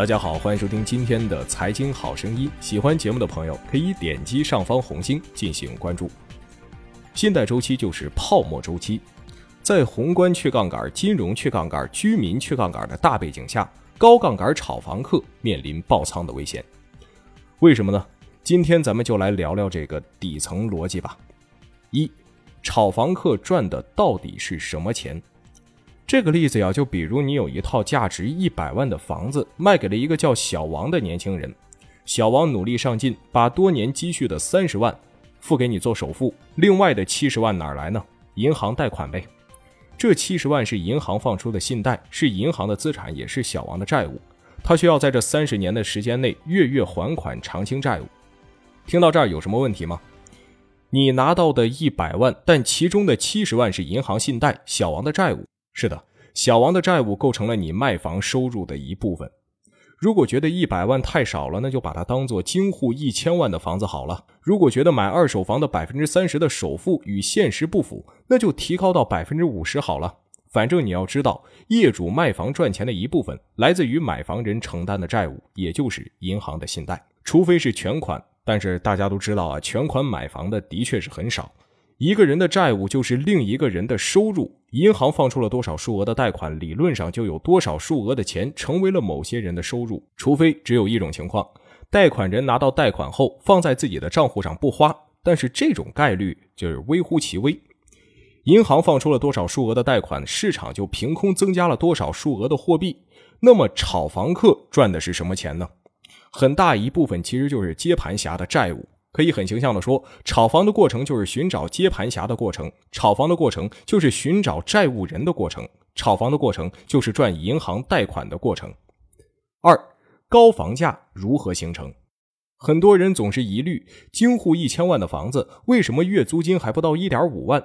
大家好，欢迎收听今天的财经好声音。喜欢节目的朋友可以点击上方红心进行关注。信贷周期就是泡沫周期，在宏观去杠杆、金融去杠杆、居民去杠杆的大背景下，高杠杆炒房客面临爆仓的危险。为什么呢？今天咱们就来聊聊这个底层逻辑吧。一，炒房客赚的到底是什么钱？这个例子呀，就比如你有一套价值一百万的房子，卖给了一个叫小王的年轻人。小王努力上进，把多年积蓄的三十万付给你做首付，另外的七十万哪来呢？银行贷款呗。这七十万是银行放出的信贷，是银行的资产，也是小王的债务。他需要在这三十年的时间内月月还款偿清债务。听到这儿有什么问题吗？你拿到的一百万，但其中的七十万是银行信贷，小王的债务。是的，小王的债务构成了你卖房收入的一部分。如果觉得一百万太少了，那就把它当做京沪一千万的房子好了。如果觉得买二手房的百分之三十的首付与现实不符，那就提高到百分之五十好了。反正你要知道，业主卖房赚钱的一部分来自于买房人承担的债务，也就是银行的信贷。除非是全款，但是大家都知道啊，全款买房的的确是很少。一个人的债务就是另一个人的收入。银行放出了多少数额的贷款，理论上就有多少数额的钱成为了某些人的收入。除非只有一种情况，贷款人拿到贷款后放在自己的账户上不花，但是这种概率就是微乎其微。银行放出了多少数额的贷款，市场就凭空增加了多少数额的货币。那么炒房客赚的是什么钱呢？很大一部分其实就是接盘侠的债务。可以很形象的说，炒房的过程就是寻找接盘侠的过程，炒房的过程就是寻找债务人的过程，炒房的过程就是赚银行贷款的过程。二，高房价如何形成？很多人总是疑虑，京沪一千万的房子为什么月租金还不到一点五万，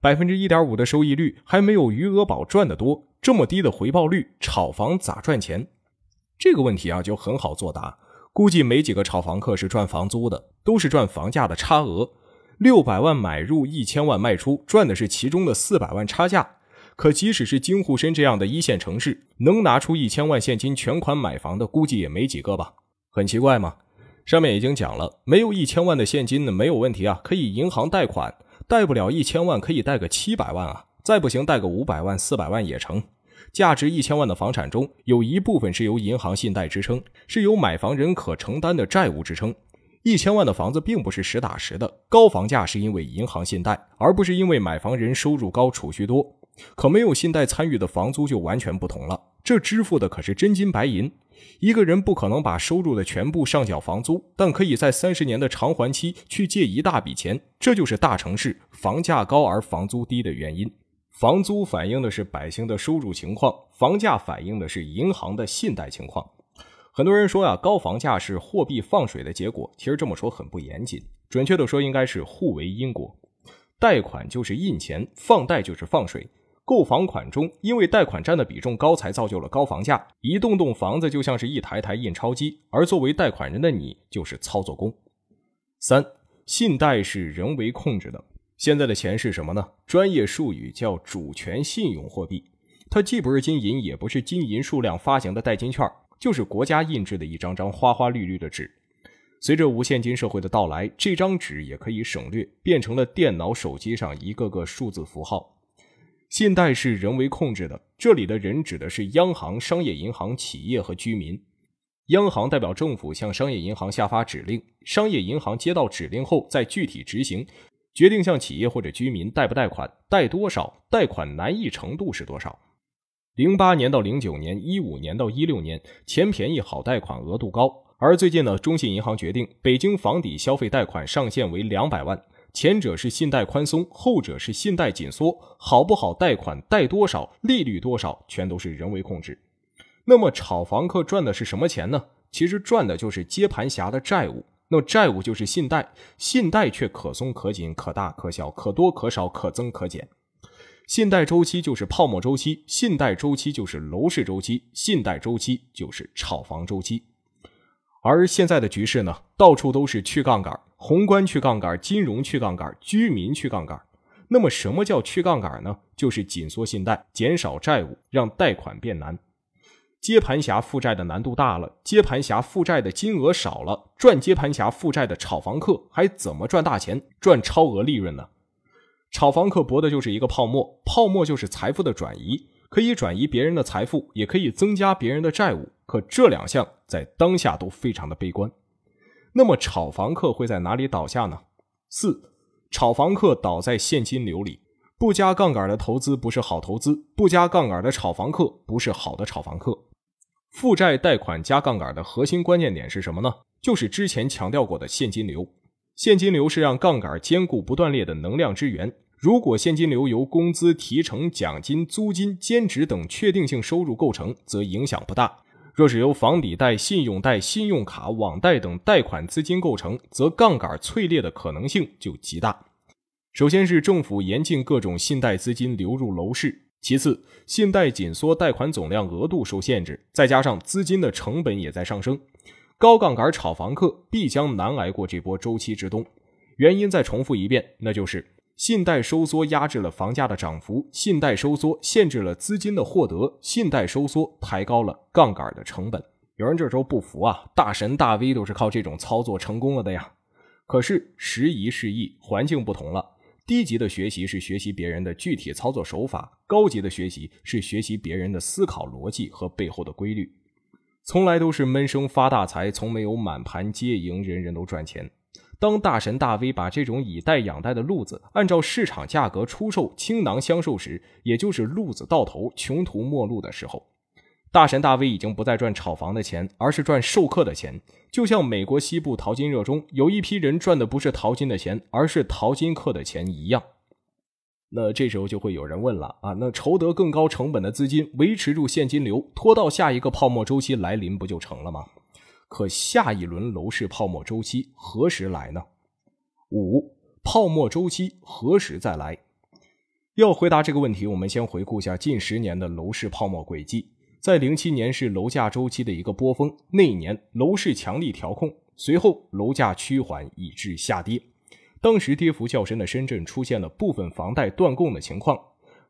百分之一点五的收益率还没有余额宝赚的多，这么低的回报率，炒房咋赚钱？这个问题啊，就很好作答。估计没几个炒房客是赚房租的，都是赚房价的差额。六百万买入，一千万卖出，赚的是其中的四百万差价。可即使是京沪深这样的一线城市，能拿出一千万现金全款买房的，估计也没几个吧？很奇怪吗？上面已经讲了，没有一千万的现金呢，没有问题啊，可以银行贷款，贷不了一千万，可以贷个七百万啊，再不行贷个五百万、四百万也成。价值一千万的房产中有一部分是由银行信贷支撑，是由买房人可承担的债务支撑。一千万的房子并不是实打实的，高房价是因为银行信贷，而不是因为买房人收入高、储蓄多。可没有信贷参与的房租就完全不同了，这支付的可是真金白银。一个人不可能把收入的全部上缴房租，但可以在三十年的偿还期去借一大笔钱。这就是大城市房价高而房租低的原因。房租反映的是百姓的收入情况，房价反映的是银行的信贷情况。很多人说呀，高房价是货币放水的结果。其实这么说很不严谨，准确的说应该是互为因果。贷款就是印钱，放贷就是放水。购房款中，因为贷款占的比重高，才造就了高房价。一栋栋房子就像是一台台印钞机，而作为贷款人的你就是操作工。三，信贷是人为控制的。现在的钱是什么呢？专业术语叫主权信用货币。它既不是金银，也不是金银数量发行的代金券，就是国家印制的一张张花花绿绿的纸。随着无现金社会的到来，这张纸也可以省略，变成了电脑、手机上一个个数字符号。信贷是人为控制的，这里的人指的是央行、商业银行、企业和居民。央行代表政府向商业银行下发指令，商业银行接到指令后再具体执行。决定向企业或者居民贷不贷款，贷多少，贷款难易程度是多少。零八年到零九年，一五年到一六年，钱便宜好贷款额度高。而最近呢，中信银行决定，北京房抵消费贷款上限为两百万，前者是信贷宽松，后者是信贷紧缩。好不好贷款，贷多少，利率多少，全都是人为控制。那么炒房客赚的是什么钱呢？其实赚的就是接盘侠的债务。那么债务就是信贷，信贷却可松可紧，可大可小，可多可少，可增可减。信贷周期就是泡沫周期，信贷周期就是楼市周期，信贷周期就是炒房周期。而现在的局势呢，到处都是去杠杆，宏观去杠杆，金融去杠杆，居民去杠杆。那么什么叫去杠杆呢？就是紧缩信贷，减少债务，让贷款变难。接盘侠负债的难度大了，接盘侠负债的金额少了，赚接盘侠负债的炒房客还怎么赚大钱、赚超额利润呢？炒房客博的就是一个泡沫，泡沫就是财富的转移，可以转移别人的财富，也可以增加别人的债务。可这两项在当下都非常的悲观。那么炒房客会在哪里倒下呢？四，炒房客倒在现金流里。不加杠杆的投资不是好投资，不加杠杆的炒房客不是好的炒房客。负债贷款加杠杆的核心关键点是什么呢？就是之前强调过的现金流。现金流是让杠杆坚固不断裂的能量之源。如果现金流由工资、提成、奖金、租金、兼职等确定性收入构成，则影响不大；若是由房抵贷、信用贷、信用卡、网贷等贷款资金构成，则杠杆脆裂的可能性就极大。首先是政府严禁各种信贷资金流入楼市。其次，信贷紧缩，贷款总量额度受限制，再加上资金的成本也在上升，高杠杆炒房客必将难挨过这波周期之冬。原因再重复一遍，那就是信贷收缩压制了房价的涨幅，信贷收缩限制了资金的获得，信贷收缩抬高了杠杆的成本。有人这时候不服啊，大神大 V 都是靠这种操作成功了的呀。可是时移世易，环境不同了。低级的学习是学习别人的具体操作手法，高级的学习是学习别人的思考逻辑和背后的规律。从来都是闷声发大财，从没有满盘皆赢，人人都赚钱。当大神大 V 把这种以贷养贷的路子按照市场价格出售，倾囊相授时，也就是路子到头，穷途末路的时候。大神大 V 已经不再赚炒房的钱，而是赚授课的钱。就像美国西部淘金热中有一批人赚的不是淘金的钱，而是淘金客的钱一样。那这时候就会有人问了啊，那筹得更高成本的资金，维持住现金流，拖到下一个泡沫周期来临不就成了吗？可下一轮楼市泡沫周期何时来呢？五泡沫周期何时再来？要回答这个问题，我们先回顾一下近十年的楼市泡沫轨迹。在零七年是楼价周期的一个波峰，那一年楼市强力调控，随后楼价趋缓以致下跌。当时跌幅较深的深圳出现了部分房贷断供的情况。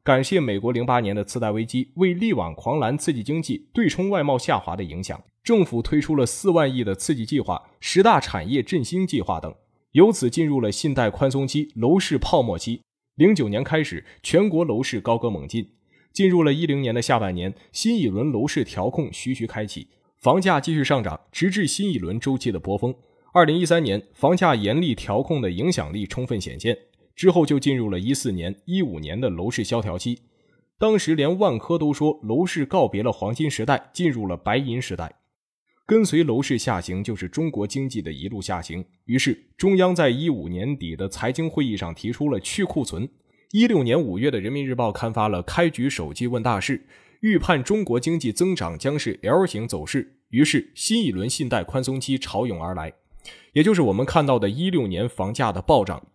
感谢美国零八年的次贷危机为力挽狂澜、刺激经济、对冲外贸下滑的影响，政府推出了四万亿的刺激计划、十大产业振兴计划等，由此进入了信贷宽松期、楼市泡沫期。零九年开始，全国楼市高歌猛进。进入了一零年的下半年，新一轮楼市调控徐徐开启，房价继续上涨，直至新一轮周期的波峰。二零一三年，房价严厉调控的影响力充分显现，之后就进入了一四年、一五年的楼市萧条期。当时连万科都说楼市告别了黄金时代，进入了白银时代。跟随楼市下行，就是中国经济的一路下行。于是，中央在一五年底的财经会议上提出了去库存。一六年五月的《人民日报》刊发了开局手记问大事，预判中国经济增长将是 L 型走势。于是，新一轮信贷宽松期潮涌而来，也就是我们看到的一六年房价的暴涨。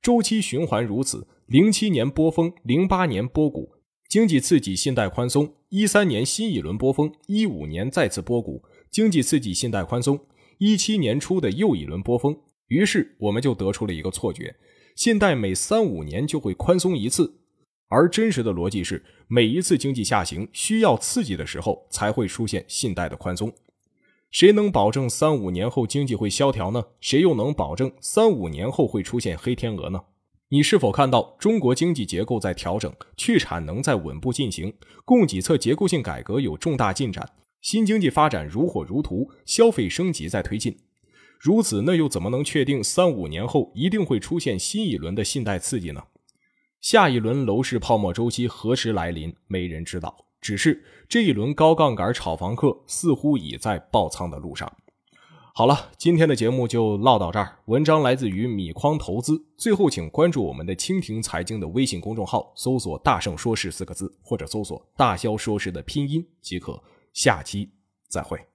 周期循环如此：零七年波峰，零八年波谷，经济刺激，信贷宽松；一三年新一轮波峰，一五年再次波谷，经济刺激，信贷宽松；一七年初的又一轮波峰。于是，我们就得出了一个错觉。信贷每三五年就会宽松一次，而真实的逻辑是，每一次经济下行需要刺激的时候，才会出现信贷的宽松。谁能保证三五年后经济会萧条呢？谁又能保证三五年后会出现黑天鹅呢？你是否看到中国经济结构在调整，去产能在稳步进行，供给侧结构性改革有重大进展，新经济发展如火如荼，消费升级在推进？如此，那又怎么能确定三五年后一定会出现新一轮的信贷刺激呢？下一轮楼市泡沫周期何时来临，没人知道。只是这一轮高杠杆炒房客似乎已在爆仓的路上。好了，今天的节目就唠到这儿。文章来自于米筐投资。最后，请关注我们的蜻蜓财经的微信公众号，搜索“大圣说事”四个字，或者搜索“大肖说事”的拼音即可。下期再会。